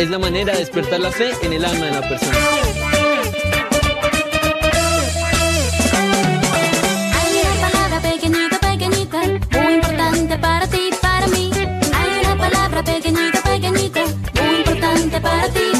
es la manera de despertar la fe en el alma de la persona. Hay una palabra pequeñita, pequeñita, muy importante para ti, para mí. Hay una palabra pequeñita, pequeñita, muy importante para ti,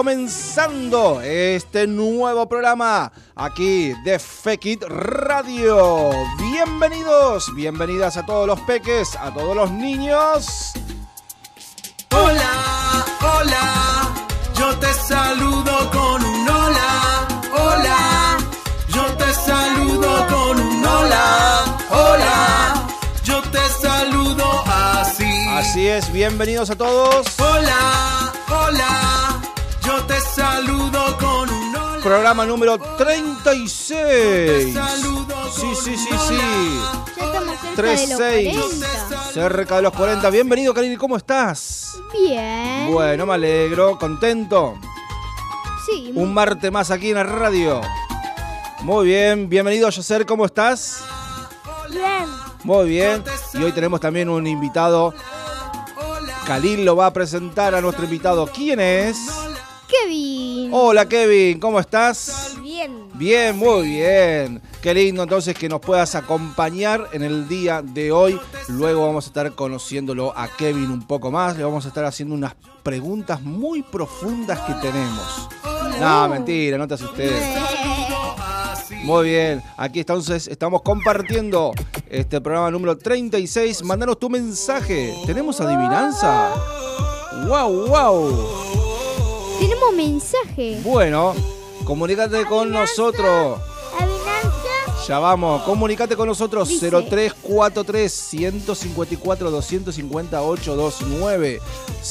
Comenzando este nuevo programa aquí de Fekit Radio. Bienvenidos, bienvenidas a todos los peques, a todos los niños. Hola, hola, yo te saludo con un hola, hola, yo te saludo con un hola, hola, yo te saludo así. Así es, bienvenidos a todos. Hola, hola, saludo con un hola. Programa número Yo te 36. saludo Sí, sí, sí, sí. Ya estamos cerca 36. de los 40. Cerca de los 40. Bienvenido, Karine, ¿cómo estás? Bien. Bueno, me alegro, contento. Sí. Un martes más aquí en la radio. Muy bien, bienvenido Yacer, ¿cómo estás? Bien. Muy bien. Y hoy tenemos también un invitado. Khalil lo va a presentar a nuestro invitado. ¿Quién es? Kevin. Hola Kevin, ¿cómo estás? Bien. Bien, muy bien. Qué lindo entonces que nos puedas acompañar en el día de hoy. Luego vamos a estar conociéndolo a Kevin un poco más. Le vamos a estar haciendo unas preguntas muy profundas que tenemos. No, mentira, no te asustes. Muy bien, aquí entonces estamos compartiendo este programa número 36. Mándanos tu mensaje. ¿Tenemos adivinanza? ¡Wow, wow! Tenemos mensaje. Bueno, comunícate con nosotros. Adivinanza. Ya vamos, comunícate con nosotros Dice. 0343 154 258 29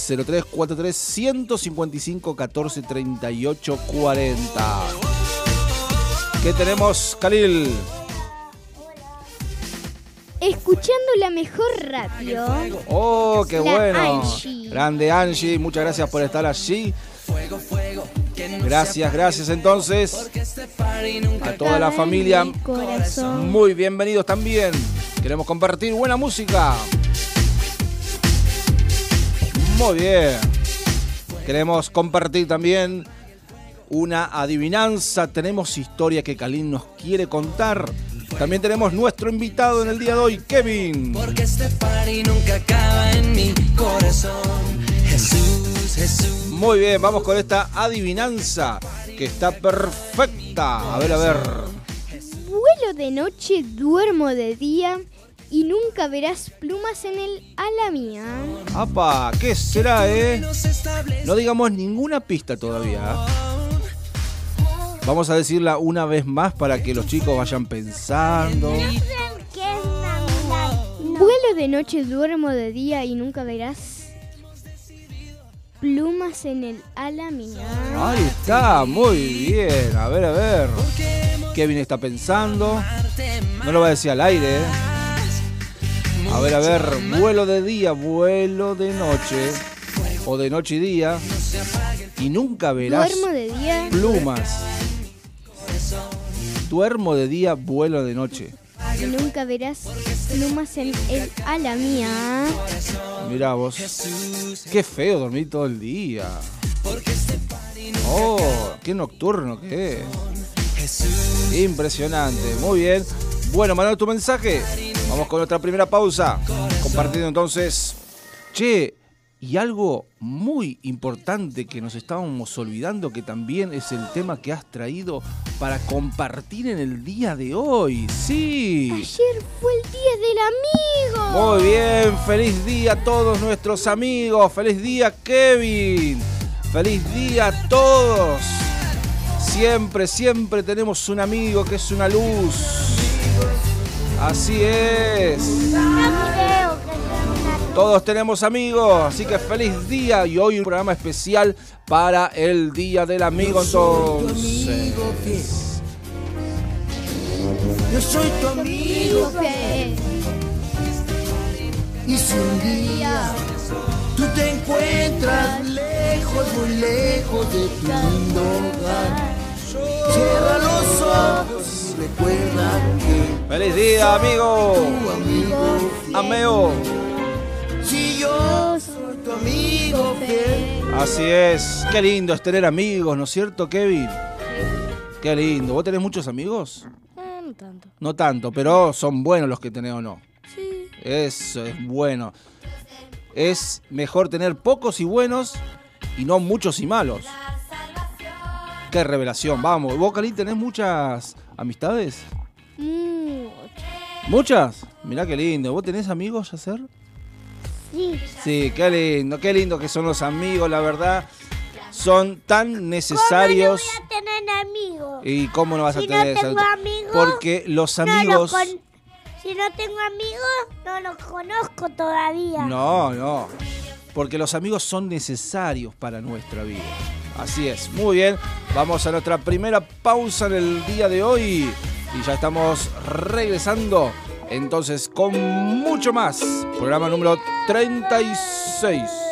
0343 155 14 38 40. ¿Qué tenemos, Khalil? Escuchando la mejor radio. Oh, qué La bueno. Angie. Grande Angie, muchas gracias por estar allí. Gracias, gracias entonces a toda la familia. Muy bienvenidos también. Queremos compartir buena música. Muy bien. Queremos compartir también una adivinanza. Tenemos historia que Kalin nos quiere contar. También tenemos nuestro invitado en el día de hoy, Kevin. Porque este party nunca acaba en mi corazón. Jesús, Jesús. Muy bien, vamos con esta adivinanza que está perfecta. A ver, a ver. Vuelo de noche, duermo de día y nunca verás plumas en el ala mía. ¡Apa! ¿Qué será, eh? No digamos ninguna pista todavía. Vamos a decirla una vez más para que los chicos vayan pensando. ¿Qué es Navidad? Vuelo de noche, duermo de día y nunca verás plumas en el ala mía. Ahí está, muy bien. A ver, a ver. Kevin está pensando. No lo va a decir al aire, ¿eh? A ver, a ver. Vuelo de día, vuelo de noche. O de noche y día. Y nunca verás Duermo de día. plumas. Duermo de día, vuelo de noche. Y nunca verás plumas en el ala mía. Mirá vos. Qué feo dormir todo el día. Oh, qué nocturno que es. Impresionante. Muy bien. Bueno, Manuel, tu mensaje. Vamos con nuestra primera pausa. Compartiendo entonces. Che, y algo muy importante que nos estábamos olvidando, que también es el tema que has traído para compartir en el día de hoy. Sí. Ayer fue el día del amigo. Muy bien, feliz día a todos nuestros amigos, feliz día Kevin, feliz día a todos. Siempre, siempre tenemos un amigo que es una luz. Así es. Todos tenemos amigos, así que feliz día y hoy un programa especial para el Día del Amigo entonces. Yo soy tu amigo Fe. y si un día tú te encuentras lejos, muy lejos de tu lindo hogar, cierra los ojos y recuerda que Feliz día, amigo. tu amigo fiel. Ameo. Si yo soy tu amigo fiel. Así es. Qué lindo es tener amigos, ¿no es cierto, Kevin? Qué lindo. ¿Vos tenés muchos amigos? Eh, no tanto. No tanto, pero son buenos los que tenés o no. Sí. Eso es bueno. Es mejor tener pocos y buenos y no muchos y malos. Qué revelación, vamos. ¿Vos, Cali, tenés muchas amistades? Mucho. ¿Muchas? Mirá qué lindo. ¿Vos tenés amigos, Yacer? Sí. Sí, qué lindo, qué lindo que son los amigos, la verdad. Son tan necesarios. ¿Cómo no voy a tener amigos? ¿Y cómo no vas a Si no tener tengo amigos, Porque los No amigos. Si no tengo amigos, no los conozco todavía. No, no. Porque los amigos son necesarios para nuestra vida. Así es. Muy bien. Vamos a nuestra primera pausa en el día de hoy. Y ya estamos regresando. Entonces, con mucho más. Programa número 36.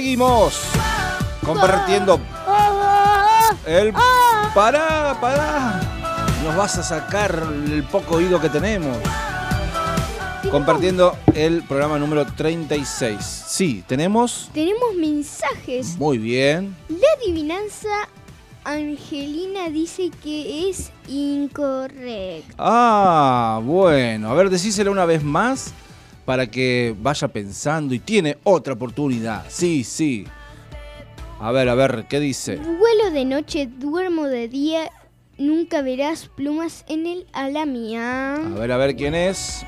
Seguimos compartiendo el... Pará, pará. Nos vas a sacar el poco oído que tenemos. Compartiendo el programa número 36. Sí, tenemos... Tenemos mensajes. Muy bien. La adivinanza Angelina dice que es incorrecta. Ah, bueno. A ver, decíselo una vez más para que vaya pensando y tiene otra oportunidad. Sí, sí. A ver, a ver, ¿qué dice? Vuelo de noche, duermo de día, nunca verás plumas en el ala mía. A ver, a ver quién es.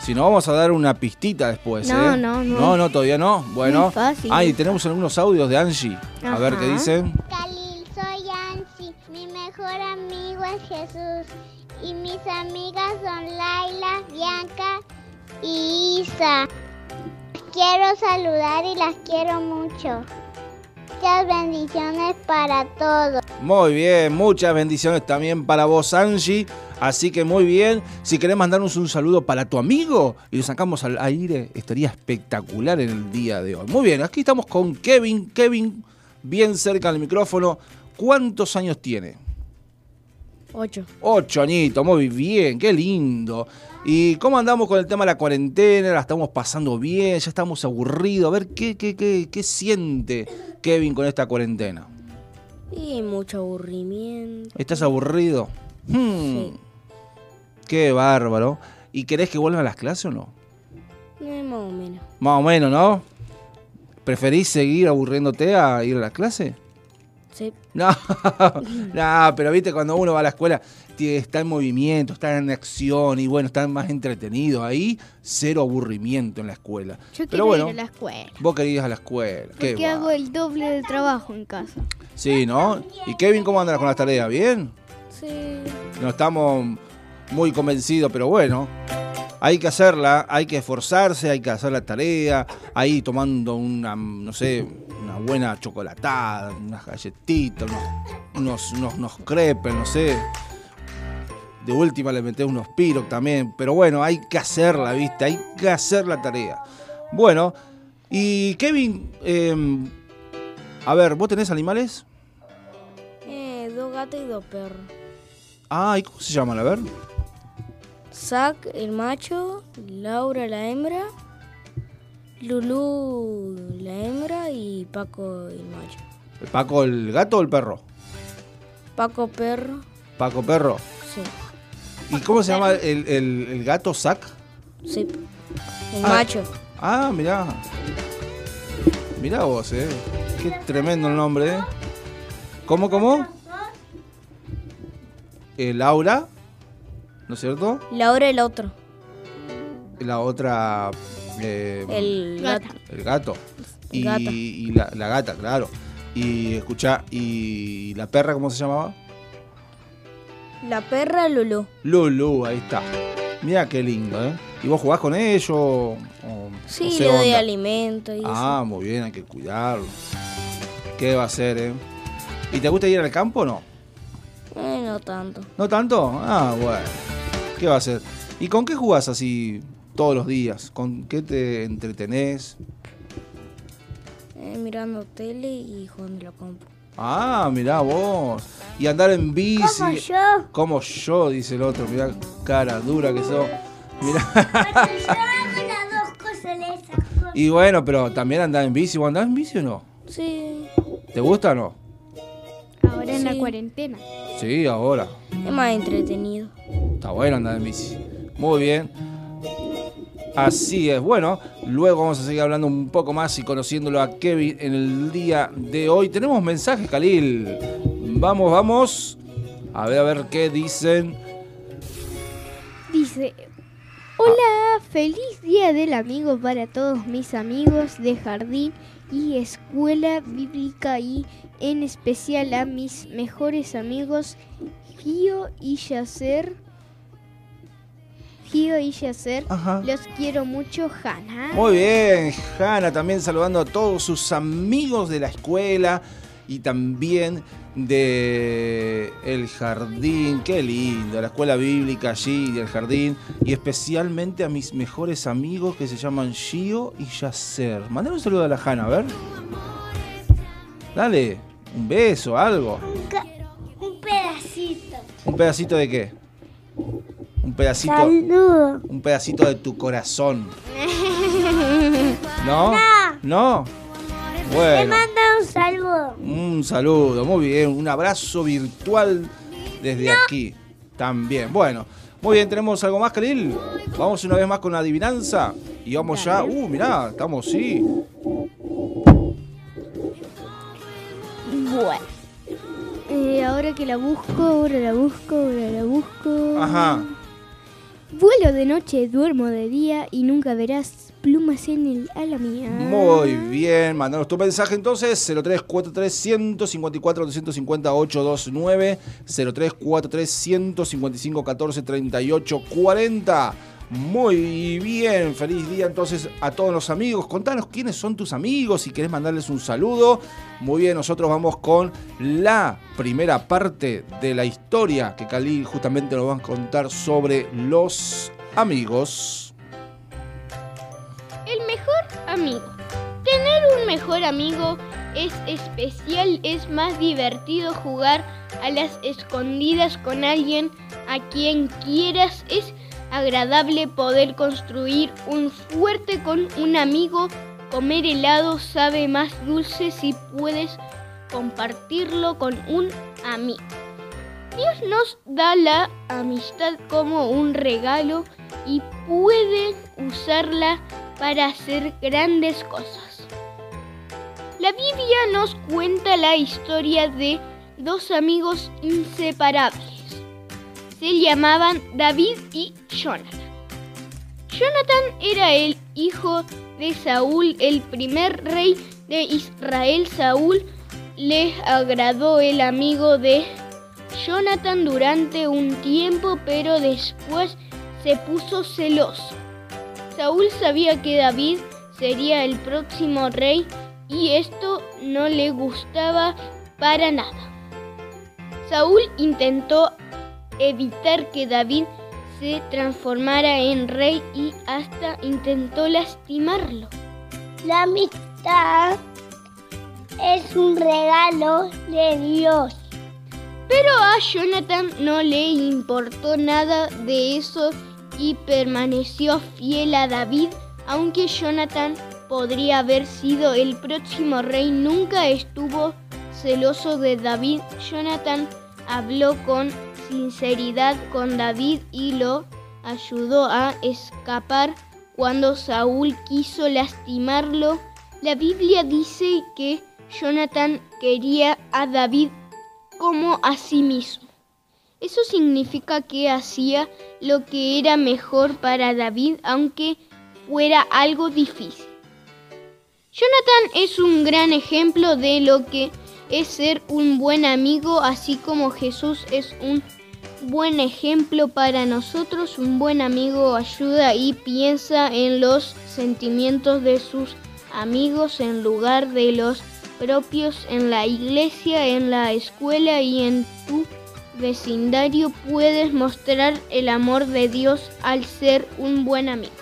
Si no, vamos a dar una pistita después, No, ¿eh? no, no. No, no, todavía no. Bueno. Muy fácil. Ah, y tenemos algunos audios de Angie. A ver qué dicen. Khalil, soy Ansi. Mi mejor amigo es Jesús. Y mis amigas son Laila, Bianca y Isa. Las quiero saludar y las quiero mucho. Muchas bendiciones para todos. Muy bien, muchas bendiciones también para vos, Angie. Así que muy bien. Si querés mandarnos un saludo para tu amigo y lo sacamos al aire, estaría espectacular en el día de hoy. Muy bien, aquí estamos con Kevin. Kevin, bien cerca del micrófono. ¿Cuántos años tiene? Ocho. Ocho añitos, muy bien, qué lindo. ¿Y cómo andamos con el tema de la cuarentena? ¿La estamos pasando bien? ¿Ya estamos aburridos? A ver, ¿qué, qué, qué, qué siente Kevin con esta cuarentena? Y mucho aburrimiento. ¿Estás aburrido? Hmm, Sí. Qué bárbaro. ¿Y querés que vuelvan a las clases o no? Eh, más o menos. Más o menos, ¿no? ¿Preferís seguir aburriéndote a ir a las clases? Sí. No, no, pero viste, cuando uno va a la escuela, está en movimiento, está en acción y bueno, está más entretenido. Ahí, cero aburrimiento en la escuela. Yo pero quiero bueno, ir a la escuela. vos querés ir a la escuela. Qué Porque hago va. el doble de trabajo en casa. Sí, ¿no? ¿Y Kevin cómo andas con las tareas? ¿Bien? Sí. No estamos muy convencidos, pero bueno. Hay que hacerla, hay que esforzarse, hay que hacer la tarea, ahí tomando una, no sé, una buena chocolatada, unas galletitas, unos, unos, unos, unos crepes, no sé. De última le metés unos piros también, pero bueno, hay que hacerla, ¿viste? Hay que hacer la tarea. Bueno, y Kevin, eh, a ver, ¿vos tenés animales? Eh, dos gatos y dos perros. Ah, ¿y cómo se llaman? A ver. Zack, el macho. Laura, la hembra. Lulú, la hembra. Y Paco, el macho. ¿El Paco el gato o el perro? Paco, perro. Paco perro. Sí. ¿Y cómo se llama el, el- el gato Zack? Sí. El Ah. macho. Ah, mirá. Mirá vos, eh. Qué tremendo el nombre, eh. ¿Cómo, cómo? Eh, Laura, ¿no es cierto? Laura, el otro. La otra... eh, El gato. el gato. Y, Gata. y la, la gata, claro. Y escuchá, ¿y la perra cómo se llamaba? La perra, Lulú. Lulu, ahí está. Mira qué lindo, ¿eh? ¿Y vos jugás con ellos? o- Sí, le doy onda? alimento y eso. Ah, muy bien, hay que cuidarlo. ¿Qué va a hacer, eh? ¿Y te gusta ir al campo o no? Eh, no tanto. ¿No tanto? Ah, bueno. ¿Qué va a hacer? ¿Y con qué jugás así todos los días? ¿Con qué te entretenés? Eh, mirando tele y jugando la compu. Ah, mirá vos. Y andar en bici. Como yo. Como yo, dice el otro. Mirá, cara dura que sos. Mirá. Yo hago las dos cosas esas. Y bueno, pero también andar en bici. ¿Vos andás en bici o no? Sí. ¿Te gusta o no? Ahora en la cuarentena. Sí, ahora. Es más entretenido. Está bueno andar en bici. Muy bien. Así es. Bueno, luego vamos a seguir hablando un poco más y conociéndolo a Kevin en el día de hoy. Tenemos mensajes, Khalil. Vamos, vamos. A ver, a ver qué dicen. Dice, hola, feliz día del amigo para todos mis amigos de jardín y escuela bíblica y en especial a mis mejores amigos Gio y Yacer. Gio y Yacer, Ajá. los quiero mucho, Hanna. Muy bien, Hanna también saludando a todos sus amigos de la escuela y también de el jardín, qué lindo, la escuela bíblica allí, del jardín, y especialmente a mis mejores amigos que se llaman Gio y Yacer. Mandale un saludo a la Hanna, a ver. Dale, un beso, algo. Un pedacito. ¿Un pedacito de qué? Un pedacito. Saludo. Un pedacito de tu corazón. ¿No? ¿No? Te Bueno, manda un saludo. un saludo, muy bien. Un abrazo virtual desde aquí. También. Bueno, muy bien, ¿tenemos algo más, Khalil? Vamos una vez más con la adivinanza. Y vamos ya. Uh, mirá, estamos, sí. Ahora que la busco, ahora la busco, ahora la busco. Ajá. Vuelo de noche, duermo de día y nunca verás plumas en el ala mía. Muy bien, mandanos tu mensaje entonces 0343 154 250 829 0343 155 14 38 40 Muy bien, feliz día entonces a todos los amigos. Contanos quiénes son tus amigos si querés mandarles un saludo. Muy bien, nosotros vamos con la primera parte de la historia que Khalil justamente nos va a contar sobre los amigos. El mejor amigo. Tener un mejor amigo es especial, es más divertido jugar a las escondidas con alguien a quien quieras. Es agradable poder construir un fuerte con un amigo. Comer helado sabe más dulce si puedes compartirlo con un amigo. Dios nos da la amistad como un regalo y puede usarla para hacer grandes cosas. La Biblia nos cuenta la historia de dos amigos inseparables. Se llamaban David y Jonathan. Jonathan era el hijo de Saúl, el primer rey de Israel. Saúl le agradó el amigo de Jonathan durante un tiempo, pero después se puso celoso. Saúl sabía que David sería el próximo rey y esto no le gustaba para nada. Saúl intentó evitar que David se transformara en rey y hasta intentó lastimarlo. La amistad es un regalo de Dios. Pero a Jonathan no le importó nada de eso y permaneció fiel a David, aunque Jonathan podría haber sido el próximo rey, nunca estuvo celoso de David. Jonathan habló con sinceridad con David y lo ayudó a escapar cuando Saúl quiso lastimarlo. La Biblia dice que Jonathan quería a David como a sí mismo. Eso significa que hacía lo que era mejor para David, aunque fuera algo difícil. Jonathan es un gran ejemplo de lo que es ser un buen amigo, así como Jesús es un buen ejemplo para nosotros. Un buen amigo ayuda y piensa en los sentimientos de sus amigos en lugar de los propios en la iglesia, en la escuela y en tu vecindario puedes mostrar el amor de Dios al ser un buen amigo.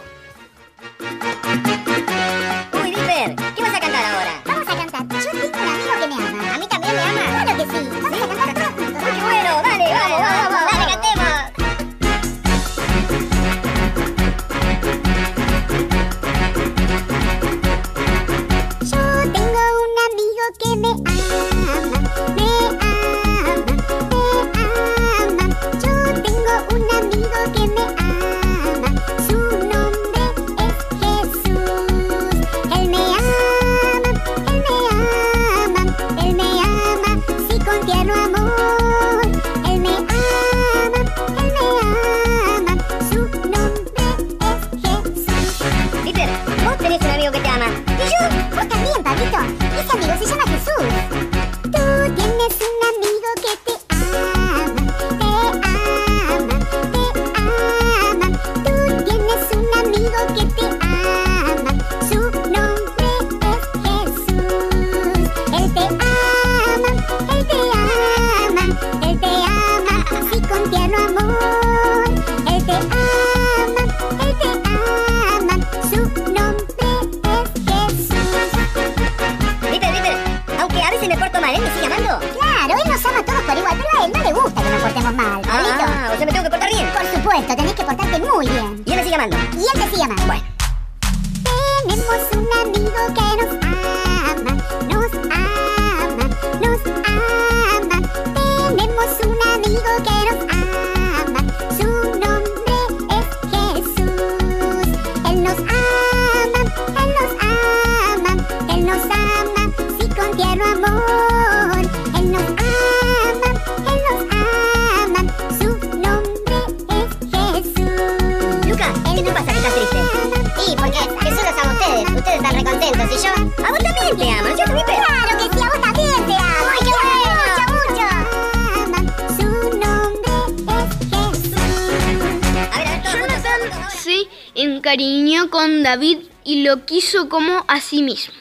David y lo quiso como a sí mismo.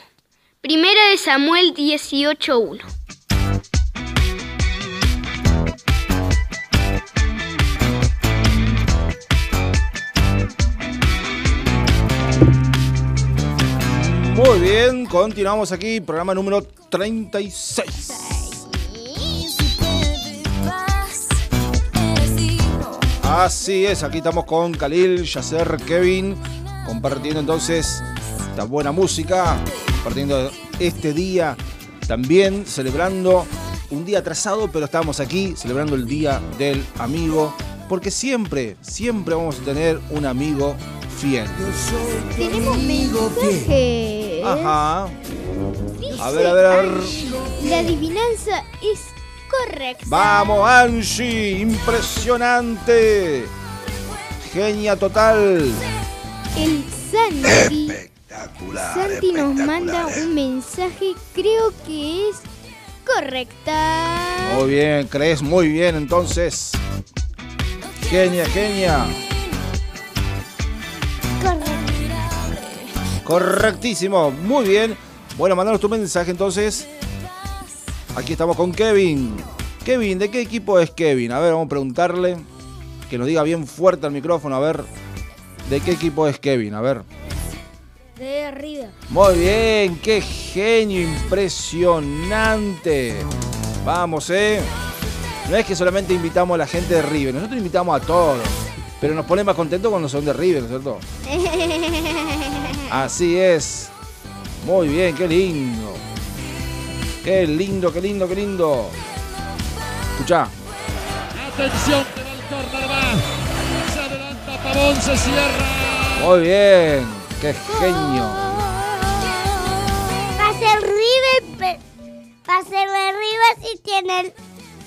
Primera de Samuel 18.1. Muy bien, continuamos aquí, programa número 36. Así es, aquí estamos con Khalil, Yasser, Kevin, compartiendo entonces esta buena música, compartiendo este día, también celebrando un día atrasado, pero estamos aquí celebrando el Día del Amigo, porque siempre, siempre vamos a tener un amigo fiel. Tenemos mensajes. Ajá. Dice A ver, a ver, a ver. La adivinanza es correcta. Vamos, Angie, impresionante. Genia total. El Santi. Santi nos manda un mensaje, creo que es correcta. Muy bien, crees muy bien entonces. Genia, genia. Correctísimo, muy bien. Bueno, mandanos tu mensaje entonces. Aquí estamos con Kevin. Kevin, ¿de qué equipo es Kevin? A ver, vamos a preguntarle. Que nos diga bien fuerte al micrófono, a ver. ¿De qué equipo es Kevin? A ver. De arriba. Muy bien, qué genio impresionante. Vamos, eh. No es que solamente invitamos a la gente de River, nosotros invitamos a todos. Pero nos pone más contentos cuando son de River, ¿no es cierto? Así es. Muy bien, qué lindo. Qué lindo, qué lindo, qué lindo. Escucha. Atención que va el se cierra. Muy bien. Qué genio. Va a ser River, pe- va a ser de River si tiene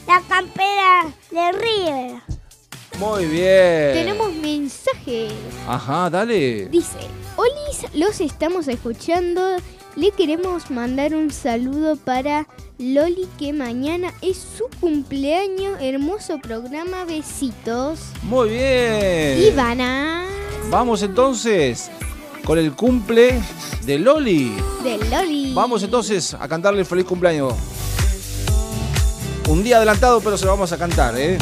la campera de River. Muy bien. Tenemos mensajes. Ajá, dale. Dice, Olis, los estamos escuchando. Le queremos mandar un saludo para Loli que mañana es su cumpleaños. Hermoso programa, besitos. Muy bien. Ivana Vamos entonces con el cumple de Loli. de Loli. Vamos entonces a cantarle feliz cumpleaños. Un día adelantado, pero se lo vamos a cantar, ¿eh?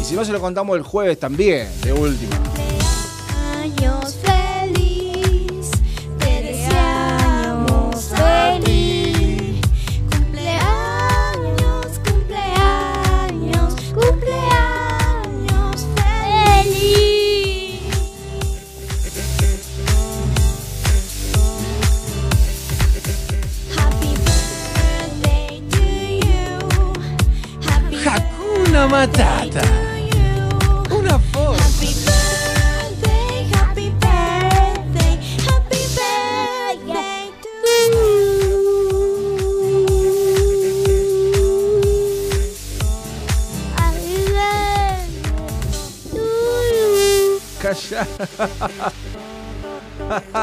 Y si no, se lo contamos el jueves también, de última. Años Hakuna Matata. Una foto. Happy birthday, happy birthday, happy birthday to you. Happy birthday to Calla.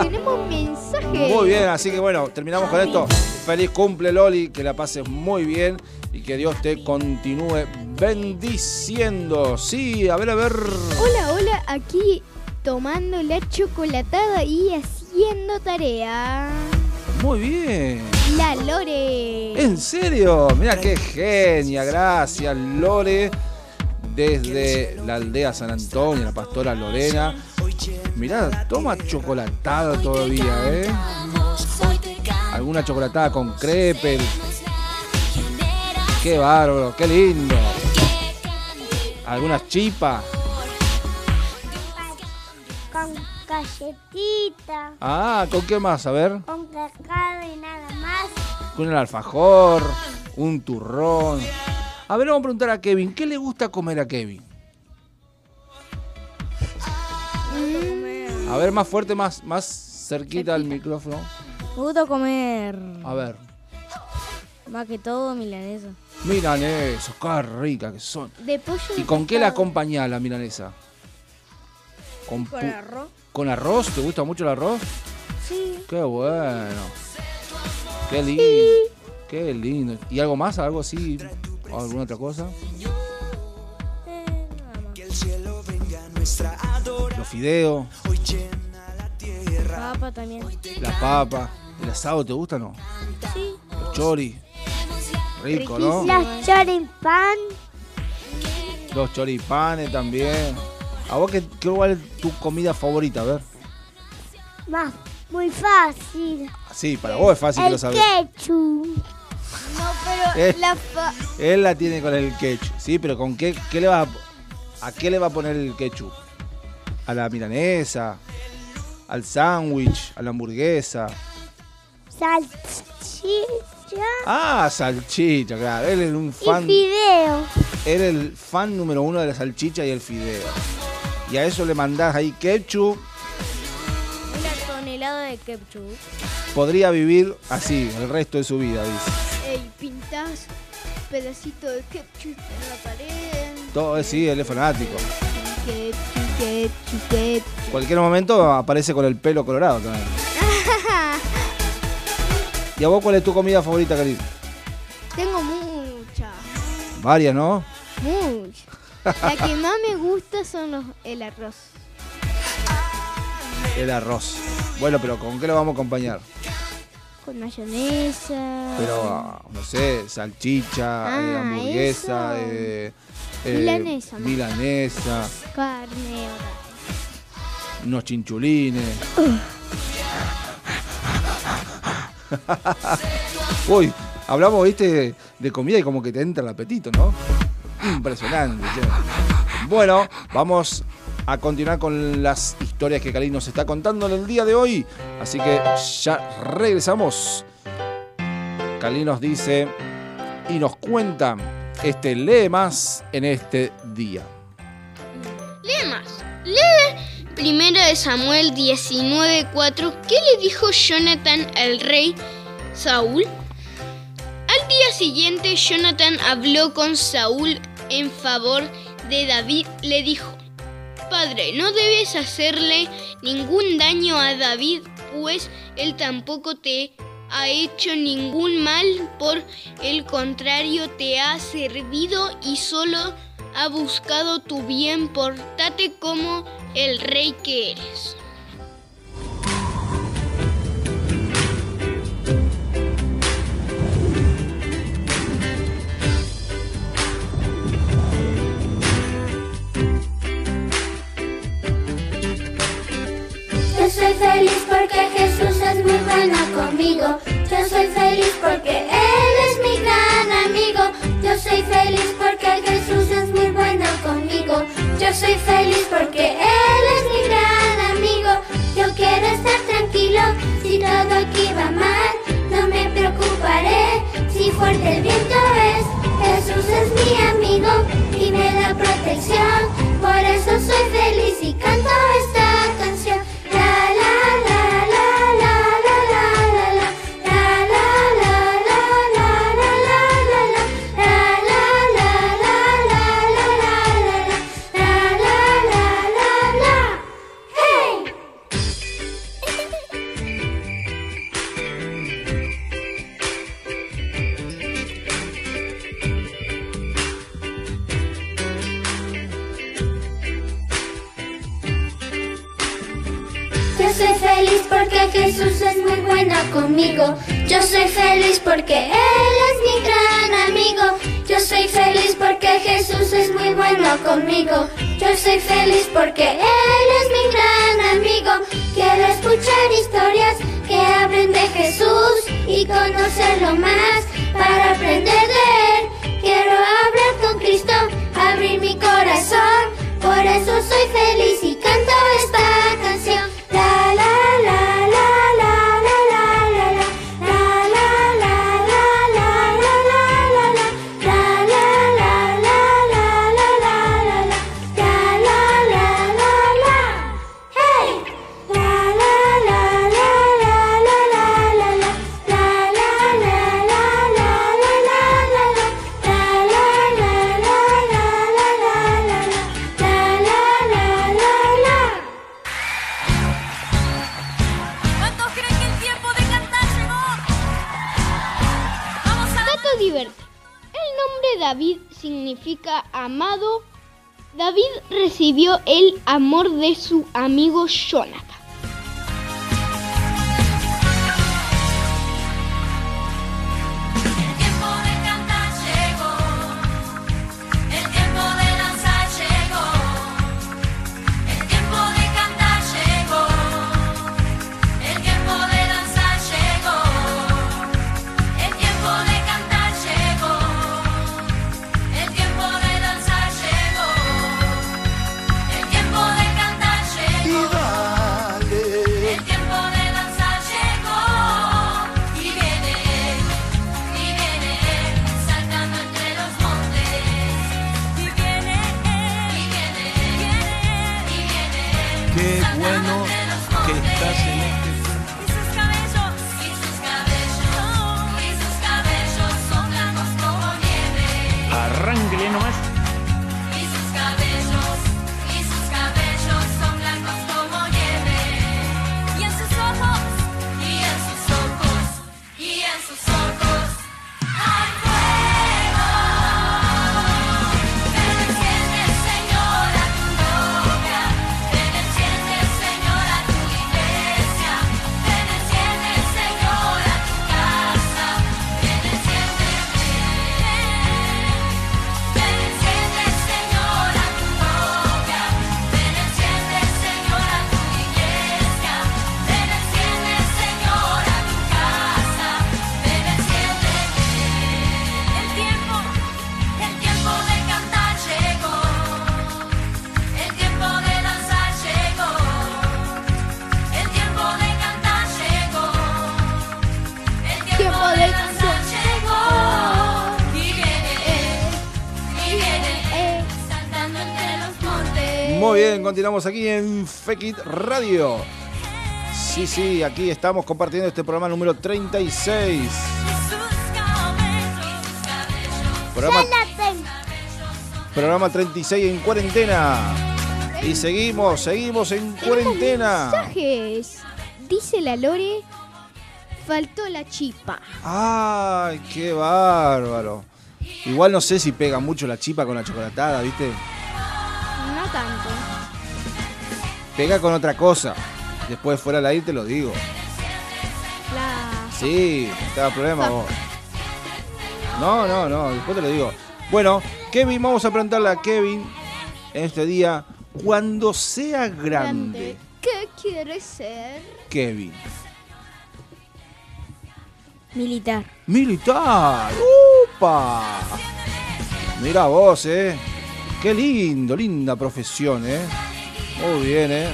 Tenemos mensaje. Muy bien, así que bueno, terminamos con esto. Feliz cumple, Loli, que la pases muy bien y que Dios te continúe bendiciendo. Sí, a ver, a ver. Hola, hola, aquí tomando la chocolatada y haciendo tarea. Muy bien. La Lore. ¿En serio? Mira qué genia, gracias Lore. Desde la aldea San Antonio, la pastora Lorena. Mirá, toma chocolatada todavía, ¿eh? Alguna chocolatada con crepe. Qué bárbaro, qué lindo. ¿Alguna chipa? Con galletita, Ah, ¿con qué más? A ver. con cacao y nada más. Con el alfajor, un turrón. A ver, vamos a preguntar a Kevin, ¿qué le gusta comer a Kevin? A ver, más fuerte, más, más cerquita al micrófono. Me gusta comer A ver. Más que todo milanesa. Milanesa, qué rica que son. De pollo ¿Y de con qué la acompañás la milanesa? ¿Con, arroz. ¿Con arroz? ¿Te gusta mucho el arroz? Sí. Qué bueno. Qué lindo. Qué lindo. ¿Y algo más? ¿Algo así? ¿O ¿Alguna otra cosa? Eh, nada más. Los fideos, Papa también. la papa, el asado, ¿te gusta o no? Sí. Los choris. Rico, ¿no? Los choripán, Los choripanes también. ¿A vos qué, qué cuál es tu comida favorita? A ver. más, muy fácil. Sí, para vos es fácil que lo El sabés. ketchup. No, pero Eh. la fa- Él la tiene con el ketchup. Sí, pero ¿con qué, qué le va a, a qué le va a poner el ketchup? ¿A la milanesa? ¿Al sándwich? ¿A la hamburguesa? Salchicha Ah, salchicha, claro. Él es un y fan. fideo. Él es el fan número uno de la salchicha y el fideo. Y a eso le mandás ahí ketchup. Una tonelada de ketchup. Podría vivir así el resto de su vida, dice. Ey, pintas pedacito de ketchup en la pared. Todo, sí, él es fanático. Ketchup, ketchup, ketchup. Cualquier momento aparece con el pelo colorado también. ¿Y a vos cuál es tu comida favorita, Karim? Tengo mucha, Varias, ¿no? mucha. La que más me gusta son los, el arroz. El arroz. Bueno, pero ¿con qué lo vamos a acompañar? Con mayonesa. Pero, no sé, salchicha, eh, Ah, hamburguesa, eso. eh, eh, Milanesa, milanesa, Carne. unos chinchulines. Uy, hablamos, viste, de comida y como que te entra el apetito, ¿no? Impresionante. Bueno, vamos a continuar con las historias que Karim nos está contando en el día de hoy. Así que ya regresamos. Karim nos dice y nos cuenta este lee más en este día. Lee Primera de Samuel 19:4. ¿Qué le dijo Jonathan al rey Saúl? Al día siguiente, Jonathan habló con Saúl en favor de David. Le dijo: Padre, no debes hacerle ningún daño a David, pues él tampoco te ha hecho ningún mal, por el contrario te ha servido y solo ha buscado tu bien, portate como el rey que eres. Yo soy feliz porque Jesús es muy bueno conmigo. Yo soy feliz porque Él es mi gran Yo soy feliz porque Jesús es muy bueno conmigo. Yo soy feliz porque Él es mi gran amigo. Yo quiero estar tranquilo si todo aquí va mal. No me preocuparé si fuerte el viento es. Jesús es mi amigo y me da protección. Por eso soy feliz y canto esta porque Jesús es muy bueno conmigo. Yo soy feliz porque Él es mi gran amigo. Yo soy feliz porque Jesús es muy bueno conmigo. Yo soy feliz porque Él es mi gran amigo. Quiero escuchar historias que hablen de Jesús y conocerlo más para aprender de Él. Quiero hablar con Cristo, abrir mi corazón soy feliz y canto esta canción. Recibió el amor de su amigo Jonathan. Continuamos aquí en Fekit Radio. Sí, sí, aquí estamos compartiendo este programa número 36. Programa, programa 36 en cuarentena. Y seguimos, seguimos en cuarentena. Mensajes. Dice la Lore, faltó la chipa. Ay, qué bárbaro. Igual no sé si pega mucho la chipa con la chocolatada, ¿viste? No tanto. Pega con otra cosa. Después fuera del aire te lo digo. La... Sí, te da problema vos. No, no, no, después te lo digo. Bueno, Kevin, vamos a preguntarle a Kevin en este día, cuando sea grande, ¿Qué quiere ser? Kevin. Militar. Militar. ¡Upa! Mira vos, eh. Qué lindo, linda profesión, eh. Muy bien, eh.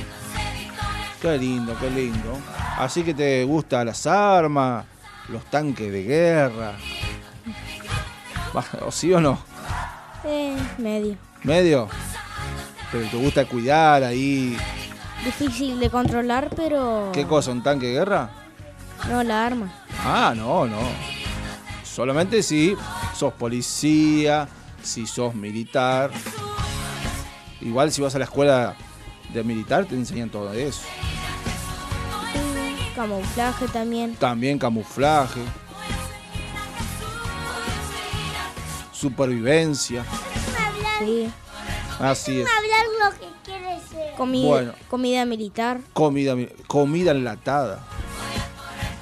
Qué lindo, qué lindo. Así que te gustan las armas, los tanques de guerra. ¿o ¿Sí o no? Eh, medio. ¿Medio? Pero te gusta cuidar ahí. Difícil de controlar, pero. ¿Qué cosa? ¿Un tanque de guerra? No, la arma. Ah, no, no. Solamente si sos policía, si sos militar. Igual si vas a la escuela de militar te enseñan todo eso. Camuflaje también. También camuflaje. Supervivencia. Sí. Así es. hablar lo que quiere ser. Comida, Bueno. comida militar. Comida, mi- comida enlatada.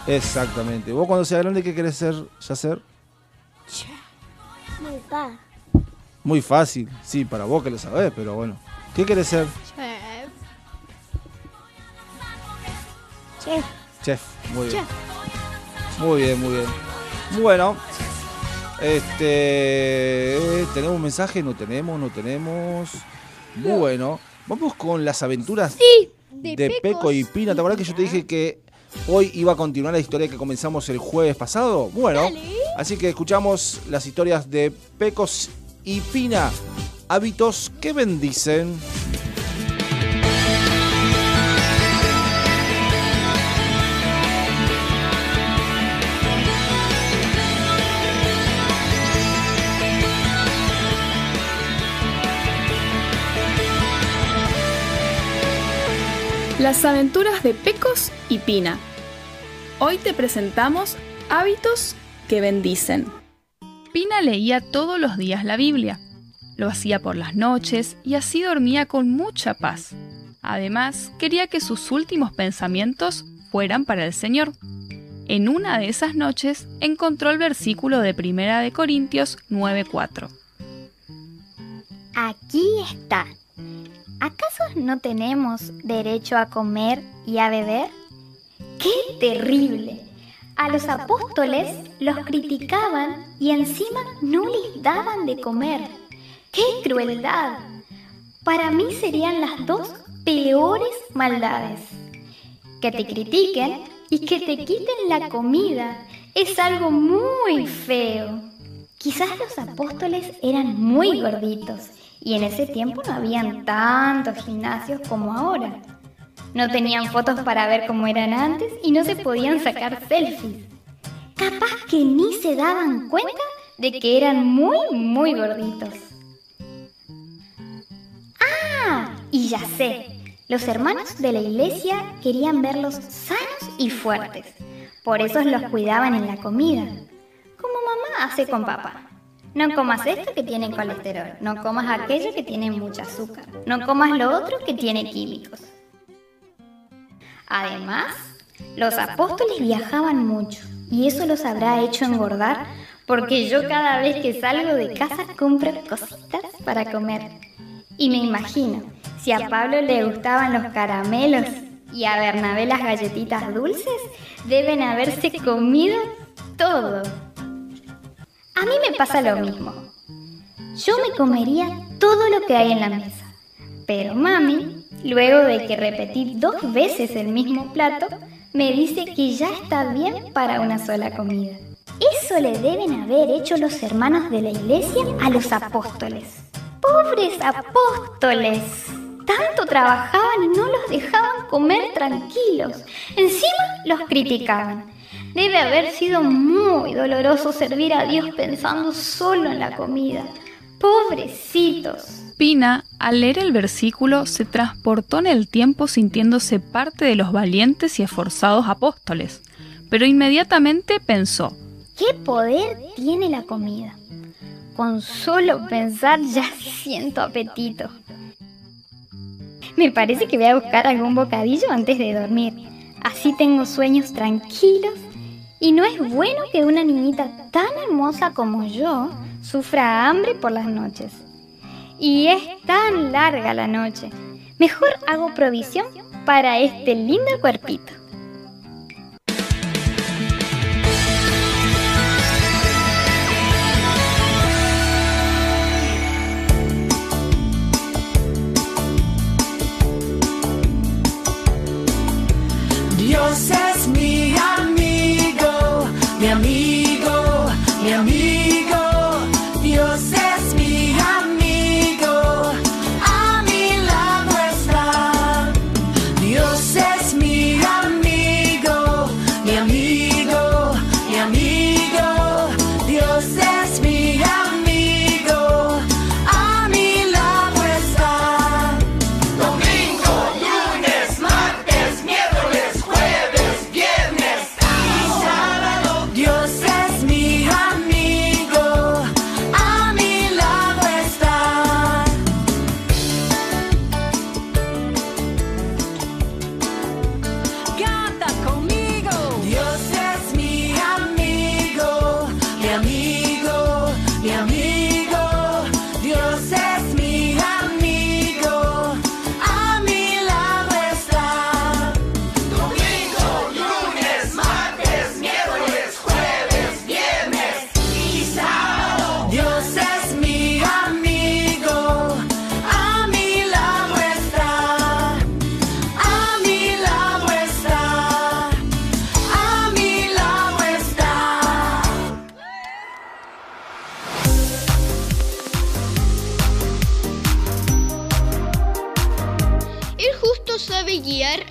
Exactamente. ¿Vos cuando seas grande qué querés ser, ya ser? Muy pa. Muy fácil. Sí, para vos que lo sabés, pero bueno. ¿Qué querés ser? Chef. Chef. Muy bien. Chef. Muy bien, muy bien. Bueno. Este. ¿Tenemos un mensaje? No tenemos, no tenemos. Bueno. Vamos con las aventuras Sí, de, de Peco y Pina. ¿Te acuerdas que yo te dije que hoy iba a continuar la historia que comenzamos el jueves pasado? Bueno, así que escuchamos las historias de Pecos y Pina. Hábitos que bendicen. Las aventuras de Pecos y Pina. Hoy te presentamos hábitos que bendicen. Pina leía todos los días la Biblia. Lo hacía por las noches y así dormía con mucha paz. Además, quería que sus últimos pensamientos fueran para el Señor. En una de esas noches encontró el versículo de Primera de Corintios 9:4. Aquí está. ¿Acaso no tenemos derecho a comer y a beber? ¡Qué terrible! A los apóstoles los criticaban y encima no les daban de comer. ¡Qué crueldad! Para mí serían las dos peores maldades. Que te critiquen y que te quiten la comida es algo muy feo. Quizás los apóstoles eran muy gorditos y en ese tiempo no habían tantos gimnasios como ahora. No tenían fotos para ver cómo eran antes y no se podían sacar selfies. Capaz que ni se daban cuenta de que eran muy, muy gorditos. Ah, y ya sé, los hermanos de la iglesia querían verlos sanos y fuertes. Por eso los cuidaban en la comida, como mamá hace con papá. No comas esto que tiene colesterol, no comas aquello que tiene mucho azúcar, no comas lo otro que tiene químicos. Además, los apóstoles viajaban mucho y eso los habrá hecho engordar porque yo cada vez que salgo de casa compro cositas para comer. Y me imagino, si a Pablo le gustaban los caramelos y a Bernabé las galletitas dulces, deben haberse comido todo. A mí me pasa lo mismo. Yo me comería todo lo que hay en la mesa. Pero mami, luego de que repetí dos veces el mismo plato, me dice que ya está bien para una sola comida. Eso le deben haber hecho los hermanos de la iglesia a los apóstoles. ¡Pobres apóstoles! Tanto trabajaban y no los dejaban comer tranquilos. Encima los criticaban. Debe haber sido muy doloroso servir a Dios pensando solo en la comida. Pobrecitos. Pina, al leer el versículo, se transportó en el tiempo sintiéndose parte de los valientes y esforzados apóstoles, pero inmediatamente pensó, ¿Qué poder tiene la comida? Con solo pensar ya siento apetito. Me parece que voy a buscar algún bocadillo antes de dormir. Así tengo sueños tranquilos. Y no es bueno que una niñita tan hermosa como yo sufra hambre por las noches. Y es tan larga la noche. Mejor hago provisión para este lindo cuerpito.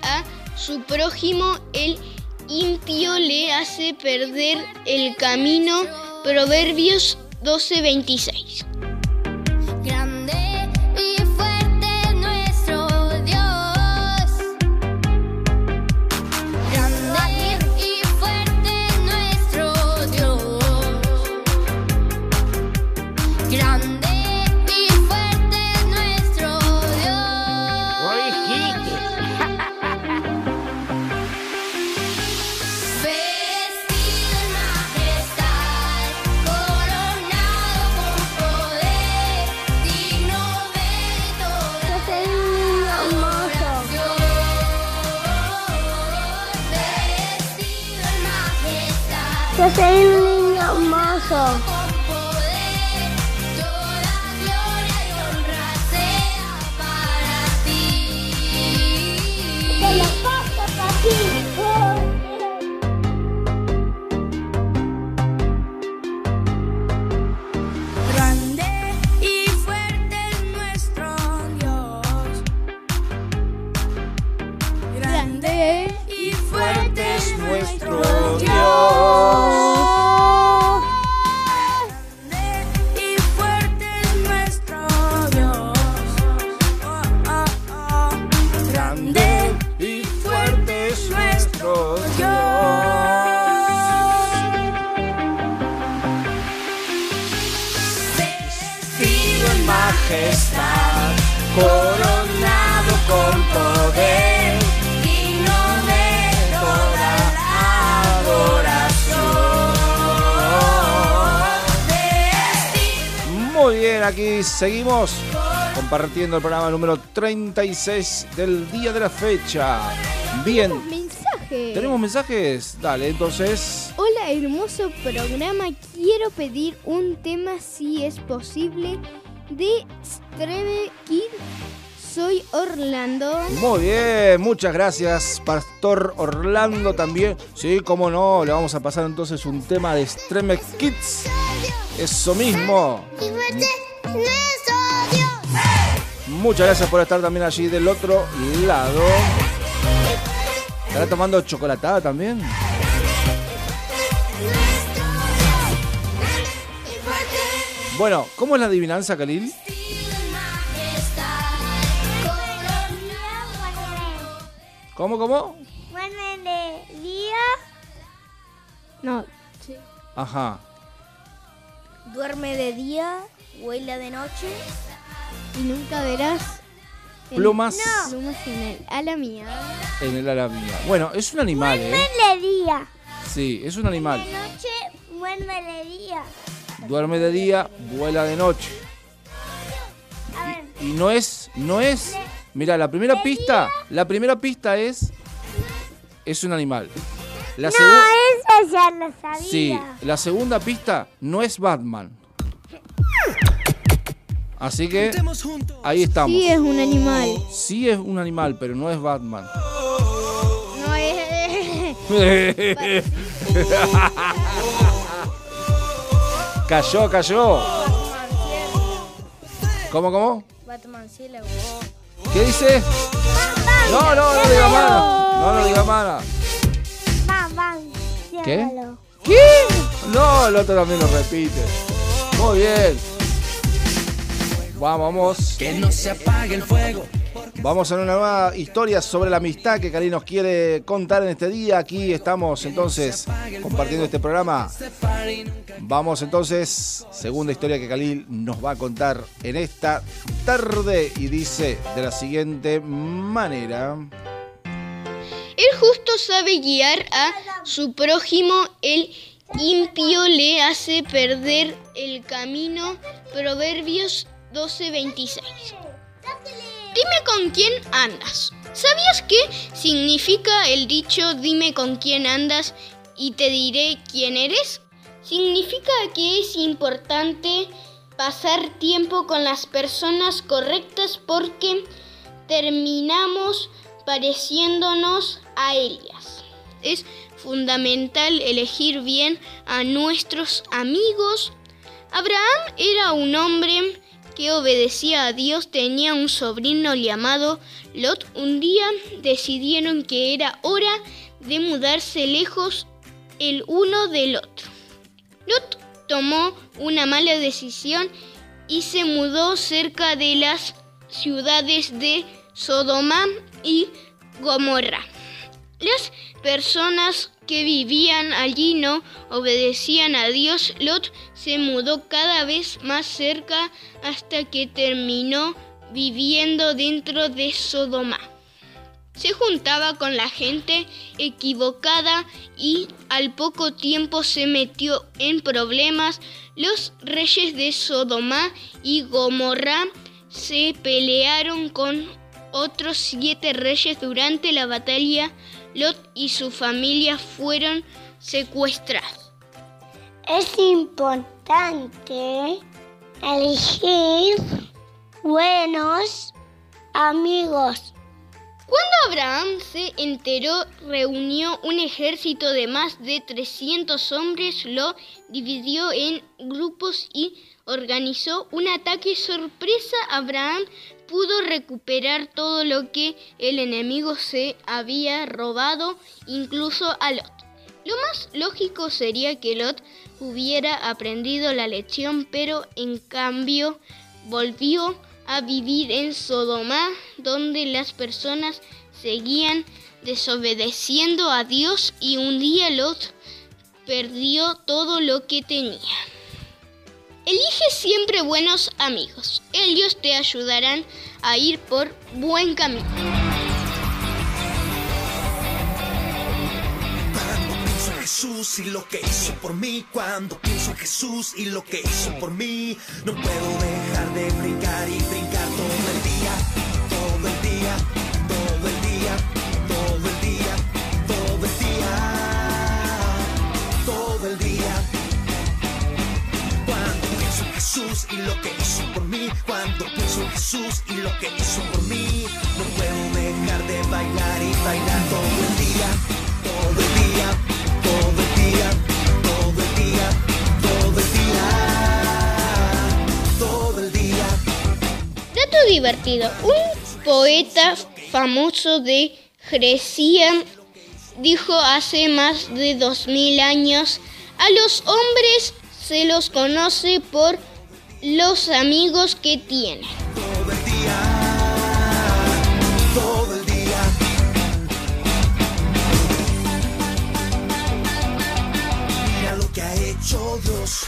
A su prójimo, el impío le hace perder el camino. Proverbios 12:26. Bien, aquí seguimos compartiendo el programa número 36 del día de la fecha. Bien, Mensaje. ¿tenemos mensajes? Dale, entonces. Hola, hermoso programa. Quiero pedir un tema, si es posible, de Strebe Kid. Soy Orlando. Muy bien, muchas gracias, Pastor Orlando también. Sí, cómo no, le vamos a pasar entonces un tema de Stremek Kids. Eso mismo. Y. Muchas gracias por estar también allí del otro lado. ¿Estará tomando chocolatada también? Bueno, ¿cómo es la adivinanza, Khalil? ¿Cómo, cómo? Muérdele día. No, sí. Ajá. Duerme de día, huela de noche. Y nunca verás. en- Plumas. Plumas en el ala mía. En el ala mía. Bueno, es un animal, ¿eh? Muérdele día. Sí, es un animal. De noche, muérdele día. Duerme de día, vuela de noche. A ver, Y no es, no es. Mira, la primera pista, la primera pista es es un animal. La no, eso ya lo sabía. Sí, la segunda pista no es Batman. Así que ahí estamos. Sí, es un animal. Sí es un animal, pero no es Batman. No es. cayó, cayó. ¿Cómo, cómo? Batman sílabo. ¿Qué dice? No, no, no diga mana. No, no diga van. ¿Qué? ¿Qué? No, el otro también lo repite. Muy bien. Vamos. Que no se apague el fuego. Vamos a una nueva historia sobre la amistad que Cali nos quiere contar en este día. Aquí estamos entonces compartiendo este programa. Vamos entonces, segunda historia que Khalil nos va a contar en esta tarde y dice de la siguiente manera. El justo sabe guiar a su prójimo, el impío le hace perder el camino. Proverbios 12:26. Dime con quién andas. ¿Sabías qué significa el dicho dime con quién andas y te diré quién eres? Significa que es importante pasar tiempo con las personas correctas porque terminamos pareciéndonos a ellas. Es fundamental elegir bien a nuestros amigos. Abraham era un hombre que obedecía a Dios tenía un sobrino llamado Lot. Un día decidieron que era hora de mudarse lejos el uno del otro. Lot tomó una mala decisión y se mudó cerca de las ciudades de Sodoma y Gomorra. Las personas que vivían allí no obedecían a Dios. Lot se mudó cada vez más cerca hasta que terminó viviendo dentro de Sodoma. Se juntaba con la gente equivocada y al poco tiempo se metió en problemas. Los reyes de Sodoma y Gomorra se pelearon con otros siete reyes durante la batalla. Lot y su familia fueron secuestrados. Es importante elegir buenos amigos. Cuando Abraham se enteró, reunió un ejército de más de 300 hombres, lo dividió en grupos y organizó un ataque sorpresa. Abraham pudo recuperar todo lo que el enemigo se había robado, incluso a Lot. Lo más lógico sería que Lot hubiera aprendido la lección, pero en cambio volvió a vivir en Sodoma, donde las personas seguían desobedeciendo a Dios y un día Lot perdió todo lo que tenía. Elige siempre buenos amigos. Ellos te ayudarán a ir por buen camino. Cuando pienso en Jesús y lo que hizo por mí, cuando pienso en Jesús y lo que hizo por mí, no puedo dejar de brincar y brincar todo el día, Y lo que hizo por mí, cuando pienso en Jesús y lo que hizo por mí, no puedo dejar de bailar y bailar todo el día, todo el día, todo el día, todo el día, todo el día, todo el día. Dato divertido. Un poeta famoso de Grecia dijo hace más de 2000 años, a los hombres se los conoce por los amigos que tienen. todo el día. Mira lo que ha hecho Dios.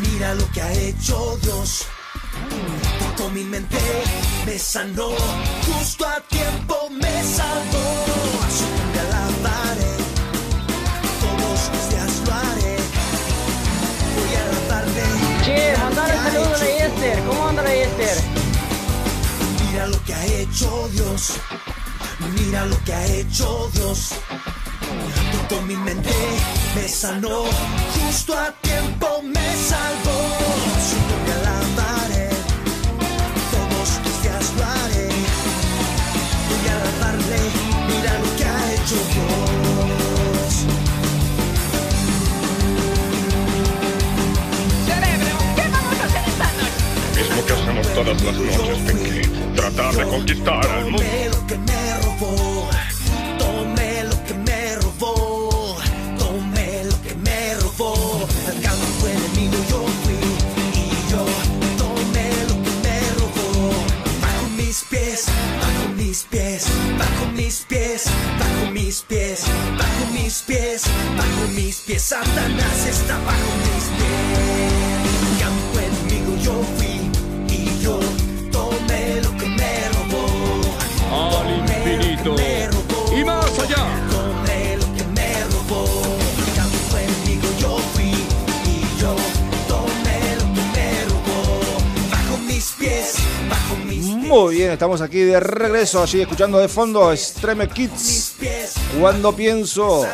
Mira lo que ha hecho Dios. Tocó mi mente, me sanó. Justo a tiempo me salvó. A su nombre alabaré. Todos los haré. Voy a. Che, que ha saludos a Esther. ¿Cómo anda la Esther? Mira lo que ha hecho Dios. Mira lo que ha hecho Dios. Tocó mi mente, me sanó. Justo a tiempo me salvó. Todas las noches, Pinky. Tratar de conquistar al mundo. Tomé lo que me robó. Tomé lo que me robó. Tomé lo que me robó. Al campo enemigo yo fui. Y yo tomé lo que me robó. Bajo mis pies, bajo mis pies, bajo mis pies, bajo mis pies, bajo mis pies, bajo mis pies. Satanás está bajo mis pies. Muy bien, estamos aquí de regreso, allí escuchando de fondo Extreme Kids. Cuando pienso,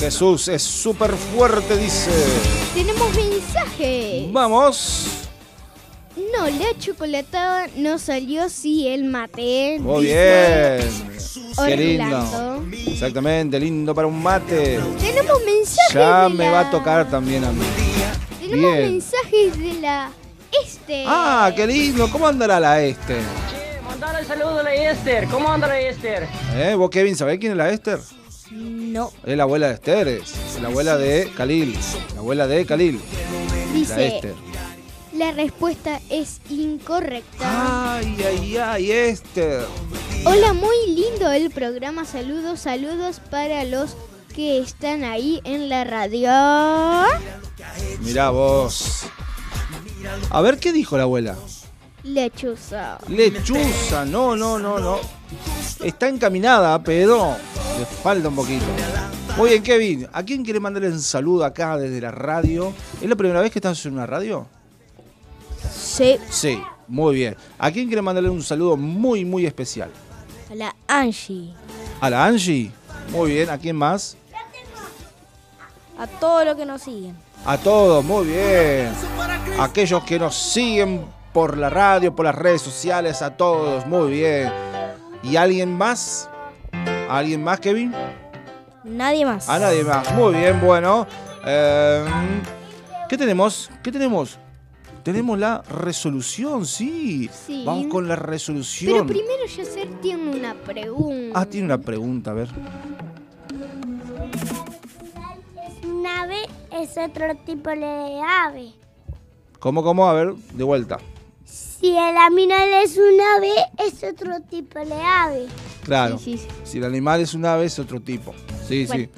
Jesús es súper fuerte, dice. Tenemos mensaje. Vamos. No, la chocolatada no salió si el mate. Muy bien. Qué lindo. Exactamente, lindo para un mate. Tenemos mensajes Ya de me la- va a tocar también a mí. Tenemos Bien. mensajes de la Este. Ah, qué lindo. ¿Cómo andará la Esther? Mandale saludo a la Esther. ¿Cómo anda la Esther? ¿Eh? ¿Vos, Kevin, sabés quién es la Esther? No. Es la abuela de Esther, es la abuela de Khalil. La abuela de Khalil. La Esther. la respuesta es incorrecta. Ay, ay, ay, Esther. Hola, muy lindo el programa. Saludos, saludos para los que están ahí en la radio. Mirá vos. A ver, ¿qué dijo la abuela? Lechuza. Lechuza, no, no, no, no. Está encaminada, pero le falta un poquito. Muy bien, Kevin. ¿A quién quiere mandarle un saludo acá desde la radio? ¿Es la primera vez que estás en una radio? Sí. Sí, muy bien. ¿A quién quiere mandarle un saludo muy, muy especial? A la Angie. ¿A la Angie? Muy bien. ¿A quién más? A todos los que nos siguen. A todos, muy bien. Aquellos que nos siguen por la radio, por las redes sociales, a todos, muy bien. ¿Y alguien más? ¿Alguien más, Kevin? Nadie más. A nadie más. Muy bien, bueno. Eh, ¿Qué tenemos? ¿Qué tenemos? Tenemos la resolución, sí. Sí. Vamos con la Pero resolución. primero Yacer tiene una pregunta. Ah, tiene una pregunta, a ver. Un ave es otro tipo de ave. ¿Cómo, cómo? A ver, de vuelta. Si el animal es un ave, es otro tipo de ave. Claro. Sí, sí, sí. Si el animal es un ave, es otro tipo. Sí, Bueno. sí.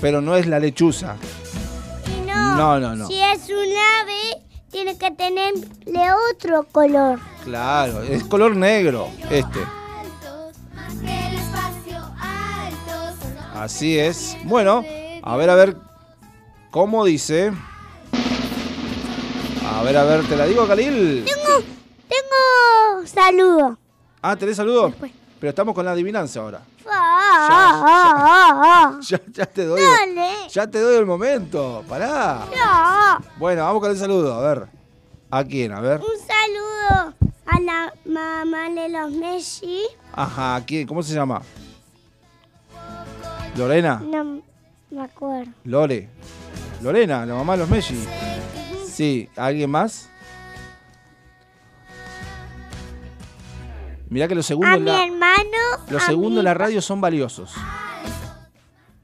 Pero no es la lechuza. Y no, No, no, no. Si es un ave, tiene que tenerle otro color. Claro, es color negro este. Así es. Bueno, a ver, a ver. ¿Cómo dice? A ver, a ver, ¿te la digo, Khalil? Tengo, tengo saludo. Ah, ¿tenés saludos? Pero estamos con la adivinanza ahora. Ah, ah, ah. Ya, ya te doy. Dale. Ya te doy el momento. Pará. No. Bueno, vamos con el saludo. A ver. ¿A quién? A ver. Un saludo a la mamá de los Messi. Ajá, ¿a quién? ¿Cómo se llama? Lorena. No me acuerdo. Lore. Lorena, la mamá de los Messi. Sí, ¿alguien más? Mirá que los segundos, A en mi la, hermano. los a segundos mi en la radio son valiosos.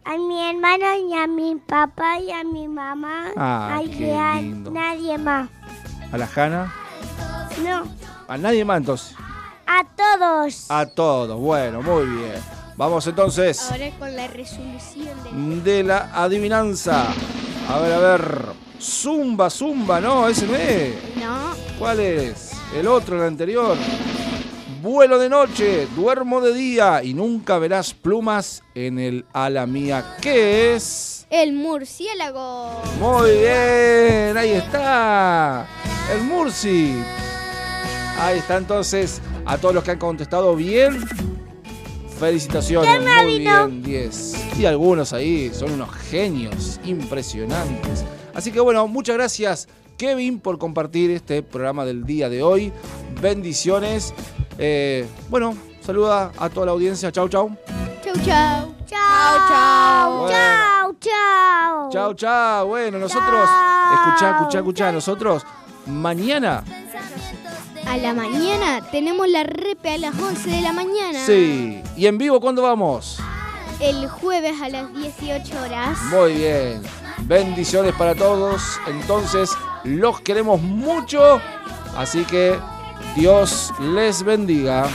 A mi hermano y a mi papá y a mi mamá. Ah, Ay, qué a lindo. nadie más. A la Jana. No, A nadie más entonces. a todos. A todos. Bueno, muy bien. Vamos entonces Ahora con la resolución de... de la adivinanza. A ver, a ver. Zumba, zumba, no, ese no es. No. ¿Cuál es? El otro, el anterior. Vuelo de noche, duermo de día y nunca verás plumas en el ala mía. ¿Qué es? El murciélago. Muy bien, ahí está. El Murci. Ahí está entonces. A todos los que han contestado bien. Felicitaciones, ¿Quién me muy bien, 10. Y algunos ahí son unos genios impresionantes. Así que bueno, muchas gracias Kevin por compartir este programa del día de hoy. Bendiciones. Eh, bueno, saluda a toda la audiencia. Chau, chau. Chau, chau. Chao, chao. Bueno. Chao, chao. Chau, chau. Bueno, nosotros, escuchá, escuchá, escuchá, nosotros mañana, A la mañana tenemos la repe a las 11 de la mañana. sí. ¿Y en vivo cuándo vamos? El jueves a las 18 horas. Muy bien. Bendiciones para todos. Entonces, los queremos mucho. Así que Dios les bendiga.